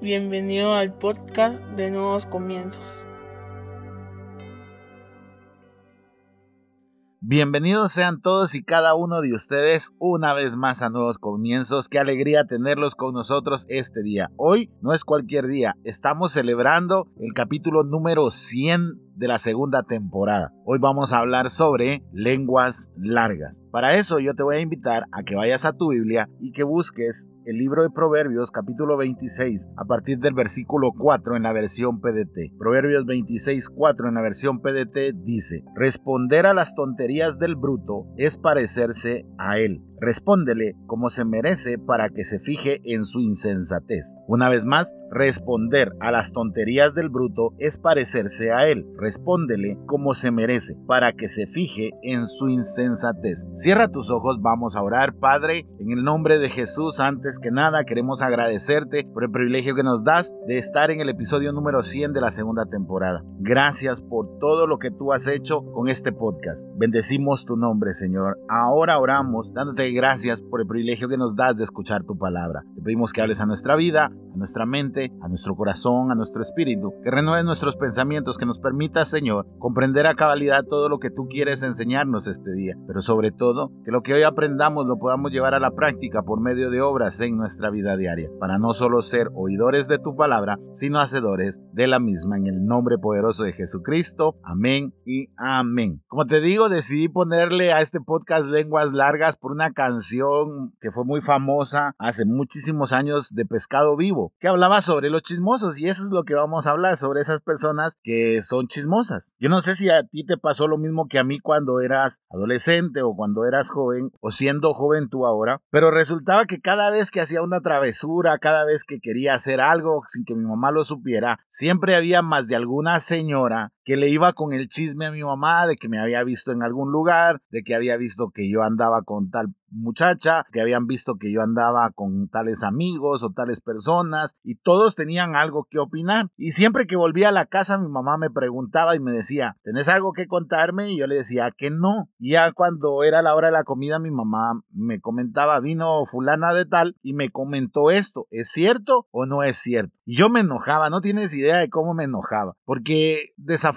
Bienvenido al podcast de Nuevos Comienzos. Bienvenidos sean todos y cada uno de ustedes una vez más a Nuevos Comienzos. Qué alegría tenerlos con nosotros este día. Hoy no es cualquier día, estamos celebrando el capítulo número 100 de la segunda temporada. Hoy vamos a hablar sobre lenguas largas. Para eso yo te voy a invitar a que vayas a tu Biblia y que busques el libro de Proverbios capítulo 26 a partir del versículo 4 en la versión PDT. Proverbios 26, 4 en la versión PDT dice, responder a las tonterías del bruto es parecerse a él. Respóndele como se merece para que se fije en su insensatez. Una vez más, responder a las tonterías del bruto es parecerse a él. Respóndele como se merece para que se fije en su insensatez. Cierra tus ojos, vamos a orar, Padre, en el nombre de Jesús. Antes que nada, queremos agradecerte por el privilegio que nos das de estar en el episodio número 100 de la segunda temporada. Gracias por todo lo que tú has hecho con este podcast. Bendecimos tu nombre, Señor. Ahora oramos dándote gracias por el privilegio que nos das de escuchar tu palabra. Te pedimos que hables a nuestra vida, a nuestra mente, a nuestro corazón, a nuestro espíritu, que renueves nuestros pensamientos, que nos permita, Señor, comprender a cabalidad todo lo que tú quieres enseñarnos este día, pero sobre todo, que lo que hoy aprendamos lo podamos llevar a la práctica por medio de obras en nuestra vida diaria, para no solo ser oidores de tu palabra, sino hacedores de la misma, en el nombre poderoso de Jesucristo. Amén y amén. Como te digo, decidí ponerle a este podcast lenguas largas por una canción que fue muy famosa hace muchísimos años de Pescado Vivo, que hablaba sobre los chismosos y eso es lo que vamos a hablar, sobre esas personas que son chismosas. Yo no sé si a ti te pasó lo mismo que a mí cuando eras adolescente o cuando eras joven o siendo joven tú ahora, pero resultaba que cada vez que hacía una travesura, cada vez que quería hacer algo sin que mi mamá lo supiera, siempre había más de alguna señora que le iba con el chisme a mi mamá de que me había visto en algún lugar, de que había visto que yo andaba con tal muchacha, que habían visto que yo andaba con tales amigos o tales personas y todos tenían algo que opinar. Y siempre que volvía a la casa mi mamá me preguntaba y me decía, ¿tenés algo que contarme? Y yo le decía que no. Y ya cuando era la hora de la comida mi mamá me comentaba, vino fulana de tal y me comentó esto, ¿es cierto o no es cierto? Y yo me enojaba, no tienes idea de cómo me enojaba, porque desafortunadamente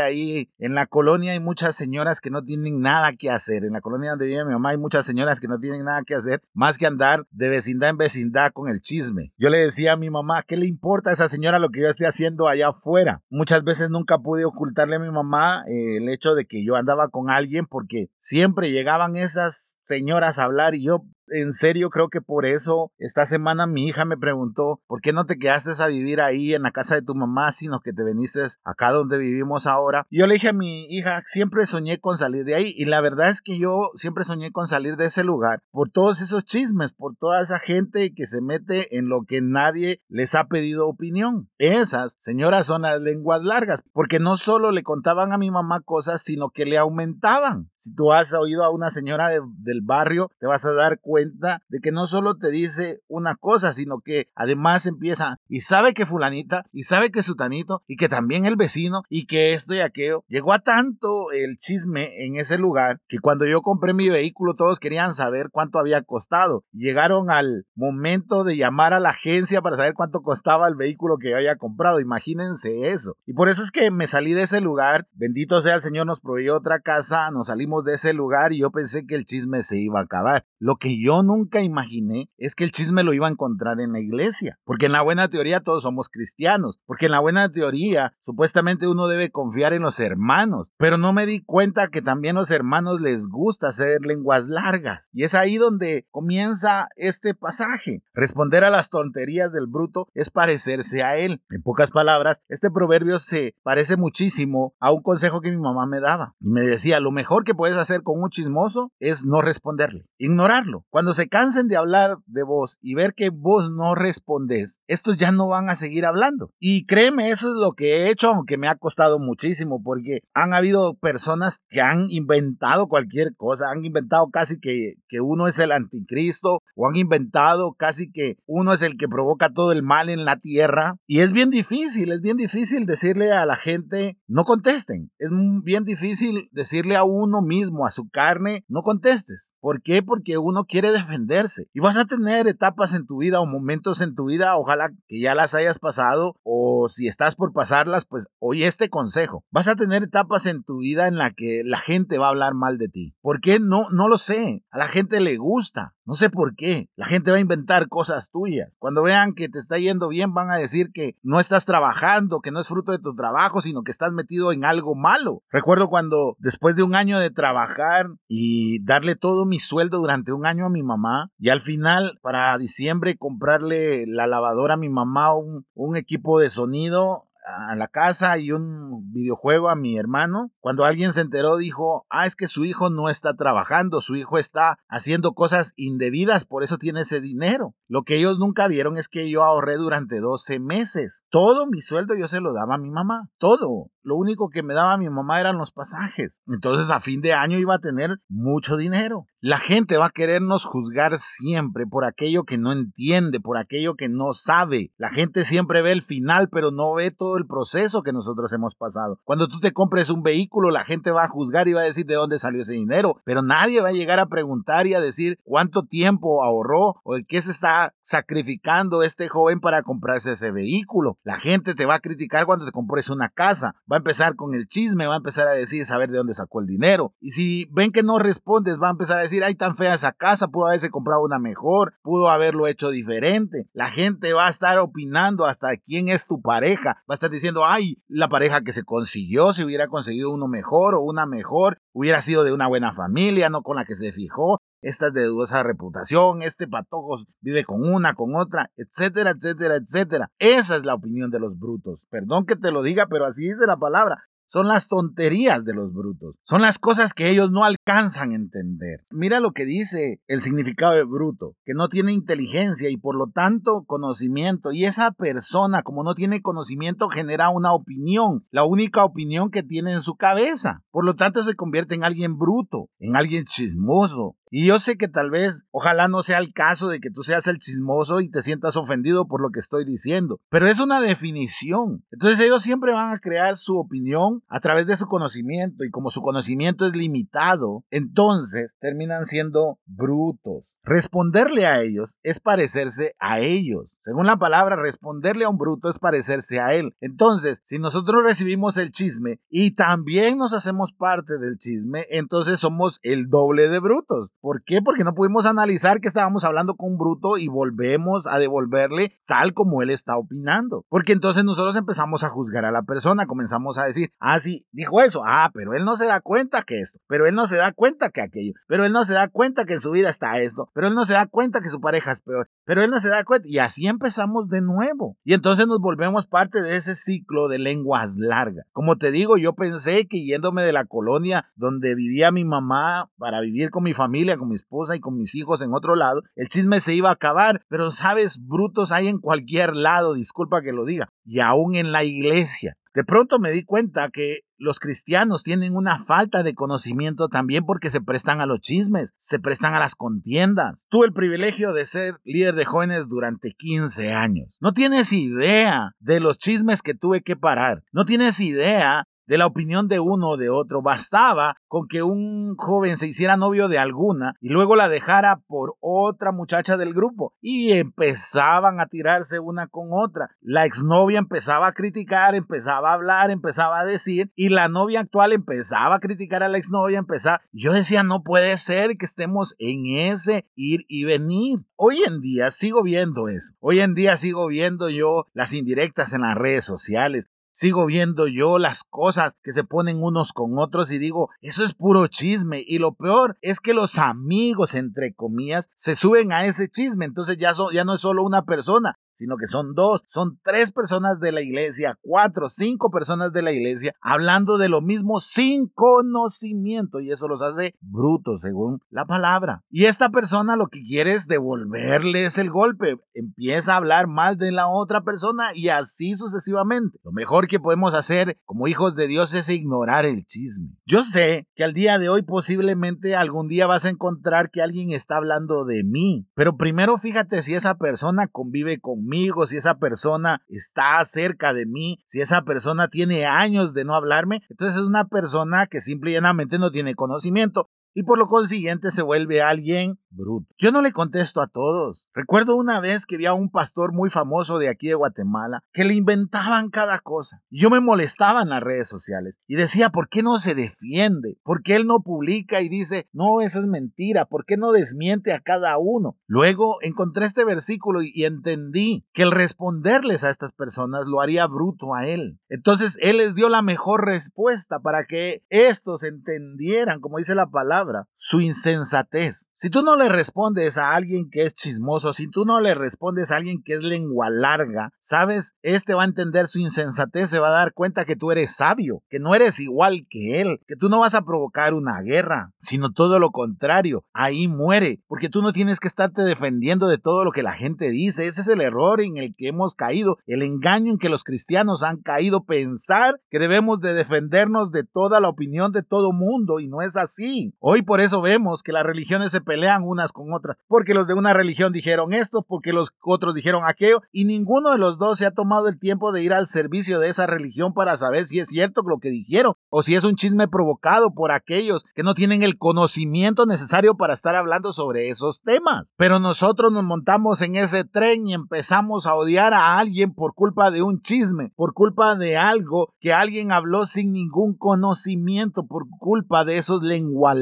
ahí en la colonia hay muchas señoras que no tienen nada que hacer. En la colonia donde vive mi mamá hay muchas señoras que no tienen nada que hacer más que andar de vecindad en vecindad con el chisme. Yo le decía a mi mamá, ¿qué le importa a esa señora lo que yo esté haciendo allá afuera? Muchas veces nunca pude ocultarle a mi mamá eh, el hecho de que yo andaba con alguien porque siempre llegaban esas señoras hablar y yo en serio creo que por eso esta semana mi hija me preguntó, ¿por qué no te quedaste a vivir ahí en la casa de tu mamá, sino que te viniste acá donde vivimos ahora? Y yo le dije a mi hija, siempre soñé con salir de ahí y la verdad es que yo siempre soñé con salir de ese lugar por todos esos chismes, por toda esa gente que se mete en lo que nadie les ha pedido opinión. Esas señoras son las lenguas largas, porque no solo le contaban a mi mamá cosas, sino que le aumentaban. Si tú has oído a una señora del barrio, te vas a dar cuenta de que no solo te dice una cosa, sino que además empieza y sabe que fulanita, y sabe que sutanito, y que también el vecino, y que esto y aquello. Llegó a tanto el chisme en ese lugar que cuando yo compré mi vehículo todos querían saber cuánto había costado. Llegaron al momento de llamar a la agencia para saber cuánto costaba el vehículo que yo había comprado. Imagínense eso. Y por eso es que me salí de ese lugar. Bendito sea el Señor, nos proveyó otra casa, nos salimos de ese lugar y yo pensé que el chisme se iba a acabar. Lo que yo nunca imaginé es que el chisme lo iba a encontrar en la iglesia. Porque en la buena teoría todos somos cristianos. Porque en la buena teoría supuestamente uno debe confiar en los hermanos. Pero no me di cuenta que también los hermanos les gusta hacer lenguas largas. Y es ahí donde comienza este pasaje. Responder a las tonterías del bruto es parecerse a él. En pocas palabras, este proverbio se parece muchísimo a un consejo que mi mamá me daba. Y me decía, lo mejor que puedes hacer con un chismoso es no responderle, ignorarlo. Cuando se cansen de hablar de vos y ver que vos no respondes, estos ya no van a seguir hablando. Y créeme, eso es lo que he hecho, aunque me ha costado muchísimo, porque han habido personas que han inventado cualquier cosa, han inventado casi que, que uno es el anticristo, o han inventado casi que uno es el que provoca todo el mal en la tierra. Y es bien difícil, es bien difícil decirle a la gente, no contesten. Es bien difícil decirle a uno mismo a su carne, no contestes. ¿Por qué? Porque uno quiere defenderse. Y vas a tener etapas en tu vida o momentos en tu vida, ojalá que ya las hayas pasado o si estás por pasarlas, pues oye este consejo. Vas a tener etapas en tu vida en la que la gente va a hablar mal de ti. ¿Por qué? No, no lo sé. A la gente le gusta. No sé por qué. La gente va a inventar cosas tuyas. Cuando vean que te está yendo bien, van a decir que no estás trabajando, que no es fruto de tu trabajo, sino que estás metido en algo malo. Recuerdo cuando después de un año de trabajar y darle todo mi sueldo durante un año a mi mamá, y al final para diciembre comprarle la lavadora a mi mamá, un, un equipo de sonido, a la casa y un videojuego a mi hermano. Cuando alguien se enteró dijo, ah, es que su hijo no está trabajando, su hijo está haciendo cosas indebidas, por eso tiene ese dinero. Lo que ellos nunca vieron es que yo ahorré durante 12 meses. Todo mi sueldo yo se lo daba a mi mamá, todo. Lo único que me daba mi mamá eran los pasajes. Entonces a fin de año iba a tener mucho dinero. La gente va a querernos juzgar siempre por aquello que no entiende, por aquello que no sabe. La gente siempre ve el final, pero no ve todo el proceso que nosotros hemos pasado. Cuando tú te compres un vehículo, la gente va a juzgar y va a decir de dónde salió ese dinero, pero nadie va a llegar a preguntar y a decir cuánto tiempo ahorró o qué se está sacrificando este joven para comprarse ese vehículo. La gente te va a criticar cuando te compres una casa va a empezar con el chisme, va a empezar a decir, saber de dónde sacó el dinero. Y si ven que no respondes, va a empezar a decir, ay, tan fea esa casa, pudo haberse comprado una mejor, pudo haberlo hecho diferente. La gente va a estar opinando hasta quién es tu pareja. Va a estar diciendo, ay, la pareja que se consiguió, si hubiera conseguido uno mejor o una mejor, hubiera sido de una buena familia, no con la que se fijó esta es de dudosa reputación, este patojo vive con una, con otra, etcétera, etcétera, etcétera. Esa es la opinión de los brutos. Perdón que te lo diga, pero así dice la palabra son las tonterías de los brutos, son las cosas que ellos no alcanzan a entender. Mira lo que dice el significado de bruto, que no tiene inteligencia y por lo tanto conocimiento, y esa persona como no tiene conocimiento genera una opinión, la única opinión que tiene en su cabeza, por lo tanto se convierte en alguien bruto, en alguien chismoso, y yo sé que tal vez, ojalá no sea el caso de que tú seas el chismoso y te sientas ofendido por lo que estoy diciendo, pero es una definición. Entonces ellos siempre van a crear su opinión a través de su conocimiento y como su conocimiento es limitado, entonces terminan siendo brutos. Responderle a ellos es parecerse a ellos. Según la palabra, responderle a un bruto es parecerse a él. Entonces, si nosotros recibimos el chisme y también nos hacemos parte del chisme, entonces somos el doble de brutos. ¿Por qué? Porque no pudimos analizar que estábamos hablando con un bruto y volvemos a devolverle tal como él está opinando. Porque entonces nosotros empezamos a juzgar a la persona, comenzamos a decir, ah, sí, dijo eso, ah, pero él no se da cuenta que esto, pero él no se da cuenta que aquello, pero él no se da cuenta que en su vida está esto, pero él no se da cuenta que su pareja es peor, pero él no se da cuenta. Y así empezamos de nuevo. Y entonces nos volvemos parte de ese ciclo de lenguas largas. Como te digo, yo pensé que yéndome de la colonia donde vivía mi mamá para vivir con mi familia, con mi esposa y con mis hijos en otro lado, el chisme se iba a acabar, pero sabes, brutos hay en cualquier lado, disculpa que lo diga, y aún en la iglesia. De pronto me di cuenta que los cristianos tienen una falta de conocimiento también porque se prestan a los chismes, se prestan a las contiendas. Tuve el privilegio de ser líder de jóvenes durante 15 años. No tienes idea de los chismes que tuve que parar. No tienes idea de la opinión de uno o de otro. Bastaba con que un joven se hiciera novio de alguna y luego la dejara por otra muchacha del grupo y empezaban a tirarse una con otra. La exnovia empezaba a criticar, empezaba a hablar, empezaba a decir y la novia actual empezaba a criticar a la exnovia, empezaba. Yo decía, no puede ser que estemos en ese ir y venir. Hoy en día sigo viendo eso. Hoy en día sigo viendo yo las indirectas en las redes sociales. Sigo viendo yo las cosas que se ponen unos con otros y digo, eso es puro chisme. Y lo peor es que los amigos, entre comillas, se suben a ese chisme. Entonces ya, no es solo una persona, sino que son dos, son tres personas de la iglesia, cuatro, cinco personas de la iglesia, hablando de lo mismo sin conocimiento y eso los hace brutos según la palabra. Y esta persona lo que quiere es devolverles el golpe, empieza a hablar mal de la otra persona y así sucesivamente. Lo mejor que podemos hacer como hijos de Dios es ignorar el chisme. Yo sé que al día de hoy posiblemente algún día vas a encontrar que alguien está hablando de mí, pero primero fíjate si esa persona convive conmigo si esa persona está cerca de mí, si esa persona tiene años de no hablarme, entonces es una persona que simple y llanamente no tiene conocimiento y por lo consiguiente se vuelve alguien bruto. Yo no le contesto a todos. Recuerdo una vez que vi a un pastor muy famoso de aquí de Guatemala que le inventaban cada cosa. Y yo me molestaba en las redes sociales y decía, ¿por qué no se defiende? ¿Por qué él no publica y dice, no, eso es mentira? ¿Por qué no desmiente a cada uno? Luego encontré este versículo y entendí que el responderles a estas personas lo haría bruto a él. Entonces él les dio la mejor respuesta para que estos entendieran, como dice la palabra, su insensatez. Si tú no le respondes a alguien que es chismoso, si tú no le respondes a alguien que es lengua larga, sabes, este va a entender su insensatez, se va a dar cuenta que tú eres sabio, que no eres igual que él, que tú no vas a provocar una guerra, sino todo lo contrario, ahí muere, porque tú no tienes que estarte defendiendo de todo lo que la gente dice, ese es el error en el que hemos caído, el engaño en que los cristianos han caído, pensar que debemos de defendernos de toda la opinión de todo mundo, y no es así. Por eso vemos que las religiones se pelean unas con otras, porque los de una religión dijeron esto, porque los otros dijeron aquello, y ninguno de los dos se ha tomado el tiempo de ir al servicio de esa religión para saber si es cierto lo que dijeron, o si es un chisme provocado por aquellos que no tienen el conocimiento necesario para estar hablando sobre esos temas. Pero nosotros nos montamos en ese tren y empezamos a odiar a alguien por culpa de un chisme, por culpa de algo que alguien habló sin ningún conocimiento, por culpa de esos lengua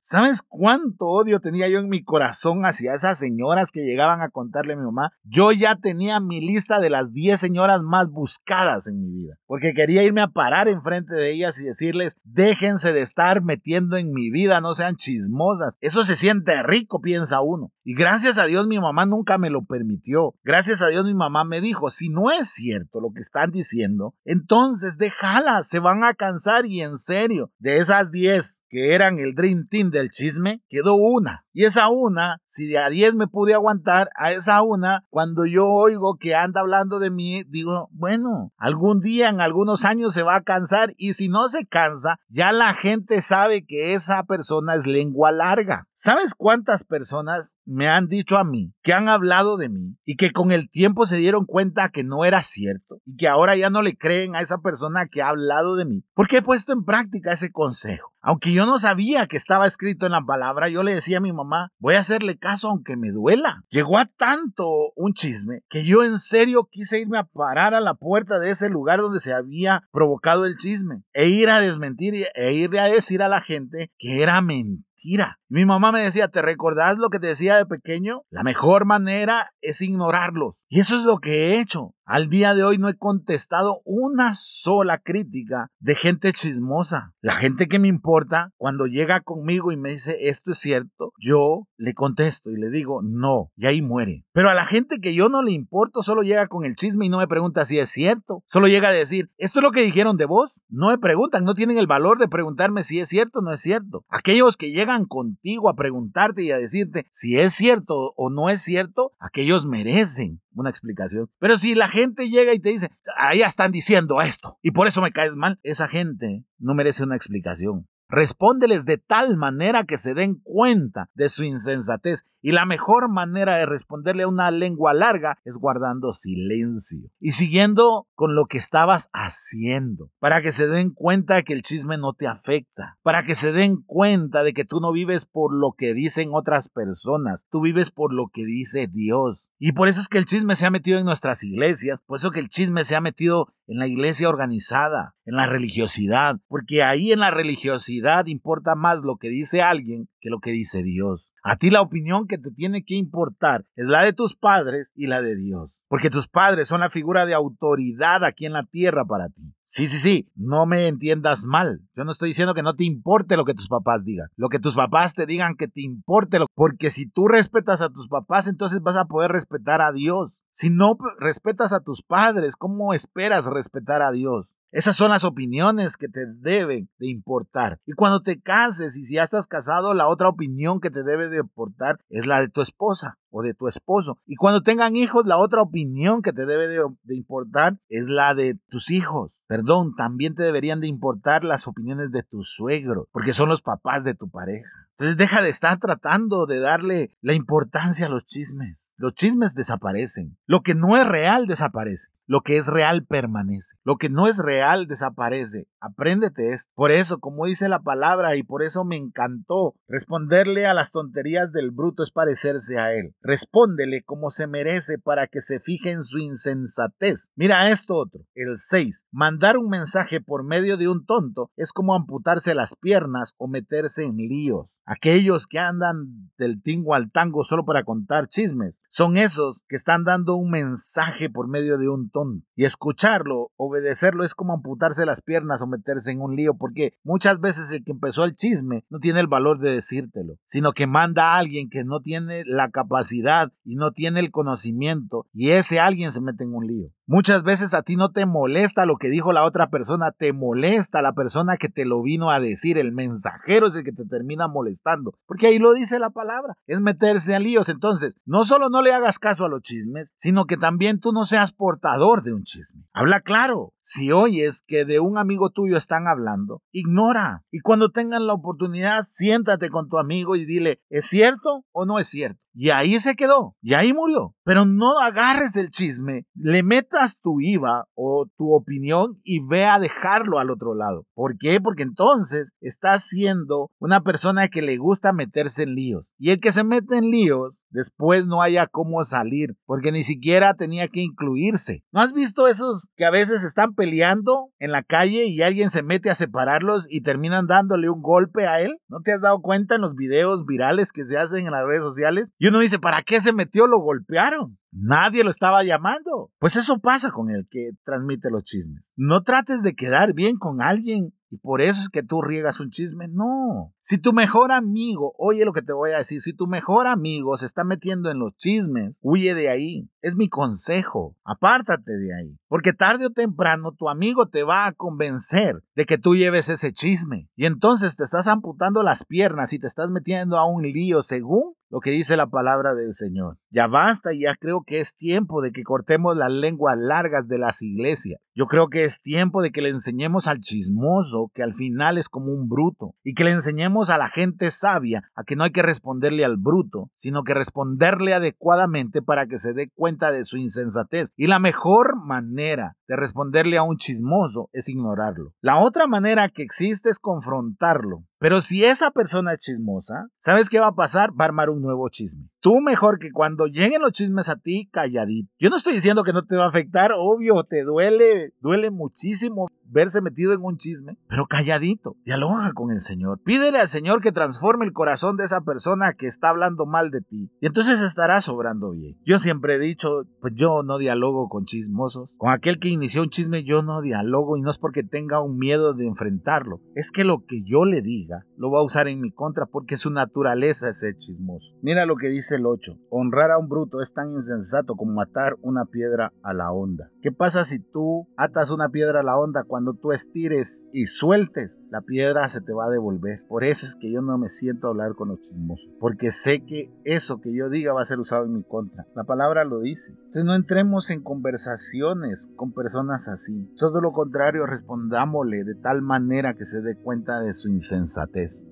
¿Sabes cuánto odio tenía yo en mi corazón hacia esas señoras que llegaban a contarle a mi mamá, yo ya tenía mi lista de las 10 señoras más buscadas en mi vida, porque quería irme a parar enfrente de ellas y decirles, déjense de estar metiendo en mi vida, no sean chismosas. Eso se siente rico, piensa uno. Y gracias a Dios mi mamá nunca me lo permitió. Gracias a Dios mi mamá me dijo, si no es cierto lo que están diciendo, entonces déjala, se van a cansar y en serio, de esas 10 que eran el Dream Team del chisme, quedó una. Y esa una, si de a 10 me pude aguantar, a esa una, cuando yo oigo que anda hablando de mí, digo, bueno, algún día, en algunos años se va a cansar y si no se cansa, ya la gente sabe que esa persona es lengua larga. ¿Sabes cuántas personas me han dicho a mí que han hablado de mí y que con el tiempo se dieron cuenta que no era cierto y que ahora ya no le creen a esa persona que ha hablado de mí? Porque he puesto en práctica ese consejo. Aunque yo no sabía que estaba escrito en la palabra, yo le decía a mi mamá, voy a hacerle caso aunque me duela. Llegó a tanto un chisme que yo en serio quise irme a parar a la puerta de ese lugar donde se había provocado el chisme e ir a desmentir e ir a decir a la gente que era mentira. Mi mamá me decía, ¿te recordás lo que te decía de pequeño? La mejor manera es ignorarlos. Y eso es lo que he hecho. Al día de hoy no he contestado una sola crítica de gente chismosa. La gente que me importa, cuando llega conmigo y me dice esto es cierto, yo le contesto y le digo no, y ahí muere. Pero a la gente que yo no le importo, solo llega con el chisme y no me pregunta si es cierto. Solo llega a decir, ¿esto es lo que dijeron de vos? No me preguntan, no tienen el valor de preguntarme si es cierto o no es cierto. Aquellos que llegan contigo a preguntarte y a decirte si es cierto o no es cierto, aquellos merecen una explicación. Pero si la gente llega y te dice, allá están diciendo esto y por eso me caes mal, esa gente no merece una explicación. Respóndeles de tal manera que se den cuenta de su insensatez. Y la mejor manera de responderle a una lengua larga es guardando silencio y siguiendo con lo que estabas haciendo, para que se den cuenta que el chisme no te afecta, para que se den cuenta de que tú no vives por lo que dicen otras personas, tú vives por lo que dice Dios. Y por eso es que el chisme se ha metido en nuestras iglesias, por eso que el chisme se ha metido en la iglesia organizada, en la religiosidad, porque ahí en la religiosidad importa más lo que dice alguien que lo que dice Dios. A ti la opinión que te tiene que importar es la de tus padres y la de Dios, porque tus padres son la figura de autoridad aquí en la tierra para ti. Sí, sí, sí, no me entiendas mal. Yo no estoy diciendo que no te importe lo que tus papás digan. Lo que tus papás te digan que te importe, lo... porque si tú respetas a tus papás, entonces vas a poder respetar a Dios. Si no respetas a tus padres, ¿cómo esperas respetar a Dios? Esas son las opiniones que te deben de importar. Y cuando te cases y si ya estás casado, la otra opinión que te debe de importar es la de tu esposa o de tu esposo. Y cuando tengan hijos, la otra opinión que te debe de, importar es la de tus hijos. Perdón, también te deberían de importar las opiniones de tu suegro, porque son los papás de tu pareja. Entonces deja de estar tratando de darle la importancia a los chismes. Los chismes desaparecen. Lo que no es real desaparece. Lo que es real permanece. Lo que no es real desaparece. Apréndete esto. Por eso, como dice la palabra, y por eso me encantó, responderle a las tonterías del bruto es parecerse a él. Respóndele como se merece para que se fije en su insensatez. Mira esto otro. El 6. Mandar un mensaje por medio de un tonto es como amputarse las piernas o meterse en líos. Aquellos que andan del tingo al tango solo para contar chismes son esos que están dando un mensaje por medio de un tonto. Y escucharlo, obedecerlo, es como amputarse las piernas o meterse en un lío, porque muchas veces el que empezó el chisme no tiene el valor de decírtelo, sino que manda a alguien que no tiene la capacidad y no tiene el conocimiento, y ese alguien se mete en un lío. Muchas veces a ti no te molesta lo que dijo la otra persona, te molesta la persona que te lo vino a decir, el mensajero es el que te termina molestando, porque ahí lo dice la palabra, es meterse a líos. Entonces, no solo no le hagas caso a los chismes, sino que también tú no seas portador de un chisme. Habla claro. Si oyes que de un amigo tuyo están hablando, ignora. Y cuando tengan la oportunidad, siéntate con tu amigo y dile, ¿es cierto o no es cierto? Y ahí se quedó, y ahí murió. Pero no agarres el chisme, le metas tu IVA o tu opinión y ve a dejarlo al otro lado. ¿Por qué? Porque entonces estás siendo una persona que le gusta meterse en líos. Y el que se mete en líos después no haya cómo salir, porque ni siquiera tenía que incluirse. ¿No has visto esos que a veces están peleando en la calle y alguien se mete a separarlos y terminan dándole un golpe a él? ¿No te has dado cuenta en los videos virales que se hacen en las redes sociales? Y uno dice, ¿para qué se metió? Lo golpearon. Nadie lo estaba llamando. Pues eso pasa con el que transmite los chismes. No trates de quedar bien con alguien y por eso es que tú riegas un chisme. No. Si tu mejor amigo, oye lo que te voy a decir, si tu mejor amigo se está metiendo en los chismes, huye de ahí. Es mi consejo. Apártate de ahí. Porque tarde o temprano tu amigo te va a convencer de que tú lleves ese chisme. Y entonces te estás amputando las piernas y te estás metiendo a un lío según lo que dice la palabra del Señor. Ya basta, ya creo que es tiempo de que cortemos las lenguas largas de las iglesias. Yo creo que es tiempo de que le enseñemos al chismoso que al final es como un bruto y que le enseñemos a la gente sabia a que no hay que responderle al bruto, sino que responderle adecuadamente para que se dé cuenta de su insensatez. Y la mejor manera de responderle a un chismoso es ignorarlo. La otra manera que existe es confrontarlo. Pero si esa persona es chismosa, ¿sabes qué va a pasar? Va a armar un nuevo chisme. Tú mejor que cuando lleguen los chismes a ti, calladito. Yo no estoy diciendo que no te va a afectar, obvio, te duele, duele muchísimo verse metido en un chisme, pero calladito, dialoga con el Señor. Pídele al Señor que transforme el corazón de esa persona que está hablando mal de ti. Y entonces estarás obrando bien. Yo siempre he dicho, pues yo no dialogo con chismosos. Con aquel que inició un chisme yo no dialogo y no es porque tenga un miedo de enfrentarlo. Es que lo que yo le diga lo va a usar en mi contra porque su naturaleza es ser chismoso. Mira lo que dice el 8. Honrar a un bruto es tan insensato como matar una piedra a la onda. ¿Qué pasa si tú atas una piedra a la onda cuando tú estires y sueltes, la piedra se te va a devolver. Por eso es que yo no me siento a hablar con los chismosos, porque sé que eso que yo diga va a ser usado en mi contra. La palabra lo dice. Entonces no entremos en conversaciones con personas así. Todo lo contrario, respondámosle de tal manera que se dé cuenta de su insensatez.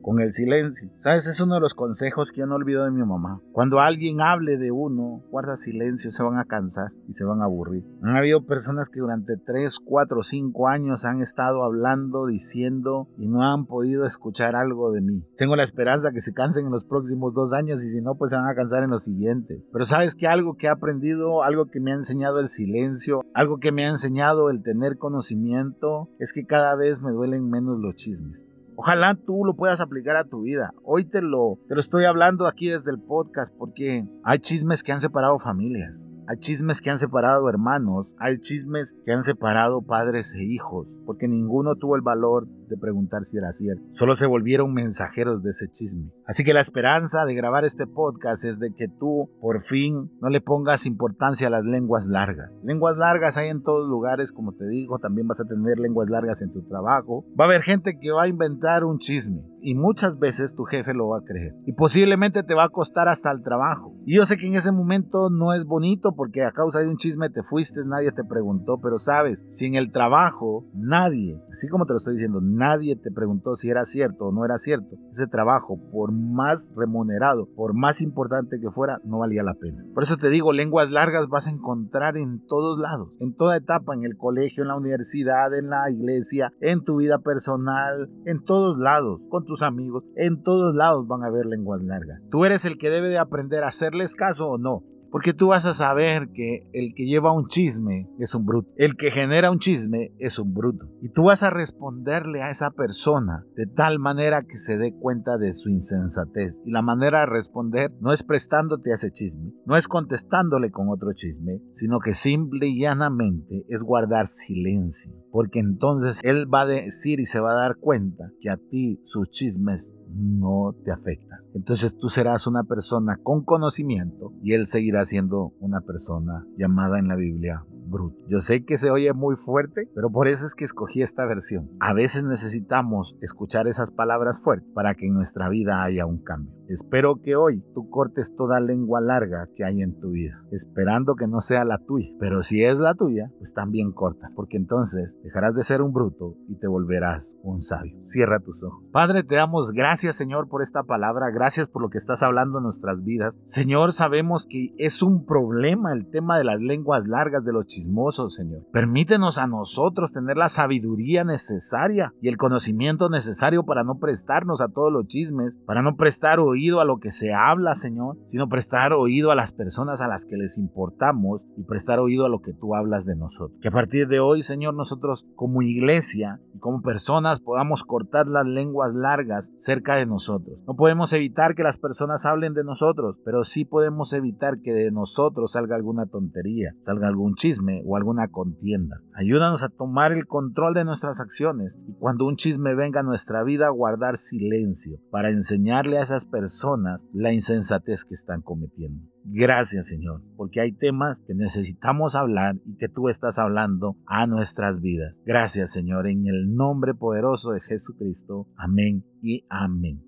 Con el silencio. ¿Sabes? Es uno de los consejos que yo no olvido de mi mamá. Cuando alguien hable de uno, guarda silencio, se van a cansar y se van a aburrir. Han habido personas que durante 3, 4, 5 años han estado hablando, diciendo y no han podido escuchar algo de mí. Tengo la esperanza que se cansen en los próximos dos años y si no, pues se van a cansar en los siguientes. Pero sabes que algo que he aprendido, algo que me ha enseñado el silencio, algo que me ha enseñado el tener conocimiento, es que cada vez me duelen menos los chismes. Ojalá tú lo puedas aplicar a tu vida. Hoy te lo, te lo estoy hablando aquí desde el podcast porque hay chismes que han separado familias. Hay chismes que han separado hermanos, hay chismes que han separado padres e hijos, porque ninguno tuvo el valor de preguntar si era cierto. Solo se volvieron mensajeros de ese chisme. Así que la esperanza de grabar este podcast es de que tú por fin no le pongas importancia a las lenguas largas. Lenguas largas hay en todos lugares, como te digo, también vas a tener lenguas largas en tu trabajo. Va a haber gente que va a inventar un chisme y muchas veces tu jefe lo va a creer. Y posiblemente te va a costar hasta el trabajo. Y yo sé que en ese momento no es bonito porque a causa de un chisme te fuiste, nadie te preguntó, pero sabes, si en el trabajo nadie, así como te lo estoy diciendo, nadie te preguntó si era cierto o no era cierto, ese trabajo, por más remunerado, por más importante que fuera, no valía la pena. Por eso te digo, lenguas largas vas a encontrar en todos lados, en toda etapa, en el colegio, en la universidad, en la iglesia, en tu vida personal, en todos lados, con tus amigos, en todos lados van a haber lenguas largas. Tú eres el que debe de aprender a hacerles caso o no. Porque tú vas a saber que el que lleva un chisme es un bruto. El que genera un chisme es un bruto. Y tú vas a responderle a esa persona de tal manera que se dé cuenta de su insensatez. Y la manera de responder no es prestándote a ese chisme, no es contestándole con otro chisme, sino que simple y llanamente es guardar silencio. Porque entonces él va a decir y se va a dar cuenta que a ti sus chismes no te afectan. Entonces tú serás una persona con conocimiento y él seguirá siendo una persona llamada en la Biblia bruto. Yo sé que se oye muy fuerte, pero por eso es que escogí esta versión. A veces necesitamos escuchar esas palabras fuertes para que en nuestra vida haya un cambio. Espero que hoy tú cortes toda lengua larga que hay en tu vida, esperando que no sea la tuya. Pero si es la tuya, pues también corta, porque entonces dejarás de ser un bruto y te volverás un sabio. Cierra tus ojos. Padre, te damos gracias, Señor, por esta palabra. Gracias por lo que estás hablando en nuestras vidas. Señor, sabemos que es un problema el tema de las lenguas largas de los chismosos, Señor. Permítenos a nosotros tener la sabiduría necesaria y el conocimiento necesario para no prestarnos a todos los chismes, para no prestar oído a lo que se habla, Señor, sino prestar oído a las personas a las que les importamos y prestar oído a lo que tú hablas de nosotros. Que a partir de hoy, Señor, nosotros como iglesia y como personas podamos cortar las lenguas largas cerca de nosotros. No podemos evitar que las personas hablen de nosotros, pero sí podemos evitar que de nosotros salga alguna tontería, salga algún chisme o alguna contienda. Ayúdanos a tomar el control de nuestras acciones y cuando un chisme venga a nuestra vida, guardar silencio para enseñarle a esas personas la insensatez que están cometiendo. Gracias Señor, porque hay temas que necesitamos hablar y que tú estás hablando a nuestras vidas. Gracias Señor, en el nombre poderoso de Jesucristo. Amén y amén.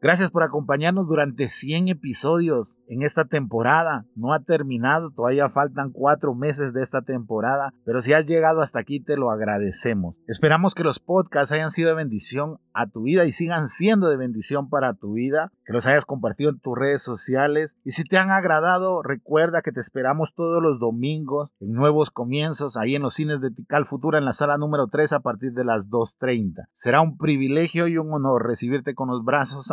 Gracias por acompañarnos durante 100 episodios en esta temporada. No ha terminado, todavía faltan cuatro meses de esta temporada, pero si has llegado hasta aquí te lo agradecemos. Esperamos que los podcasts hayan sido de bendición a tu vida y sigan siendo de bendición para tu vida, que los hayas compartido en tus redes sociales y si te han agradado, recuerda que te esperamos todos los domingos en nuevos comienzos ahí en los cines de Tical Futura en la sala número 3 a partir de las 2.30. Será un privilegio y un honor recibirte con los brazos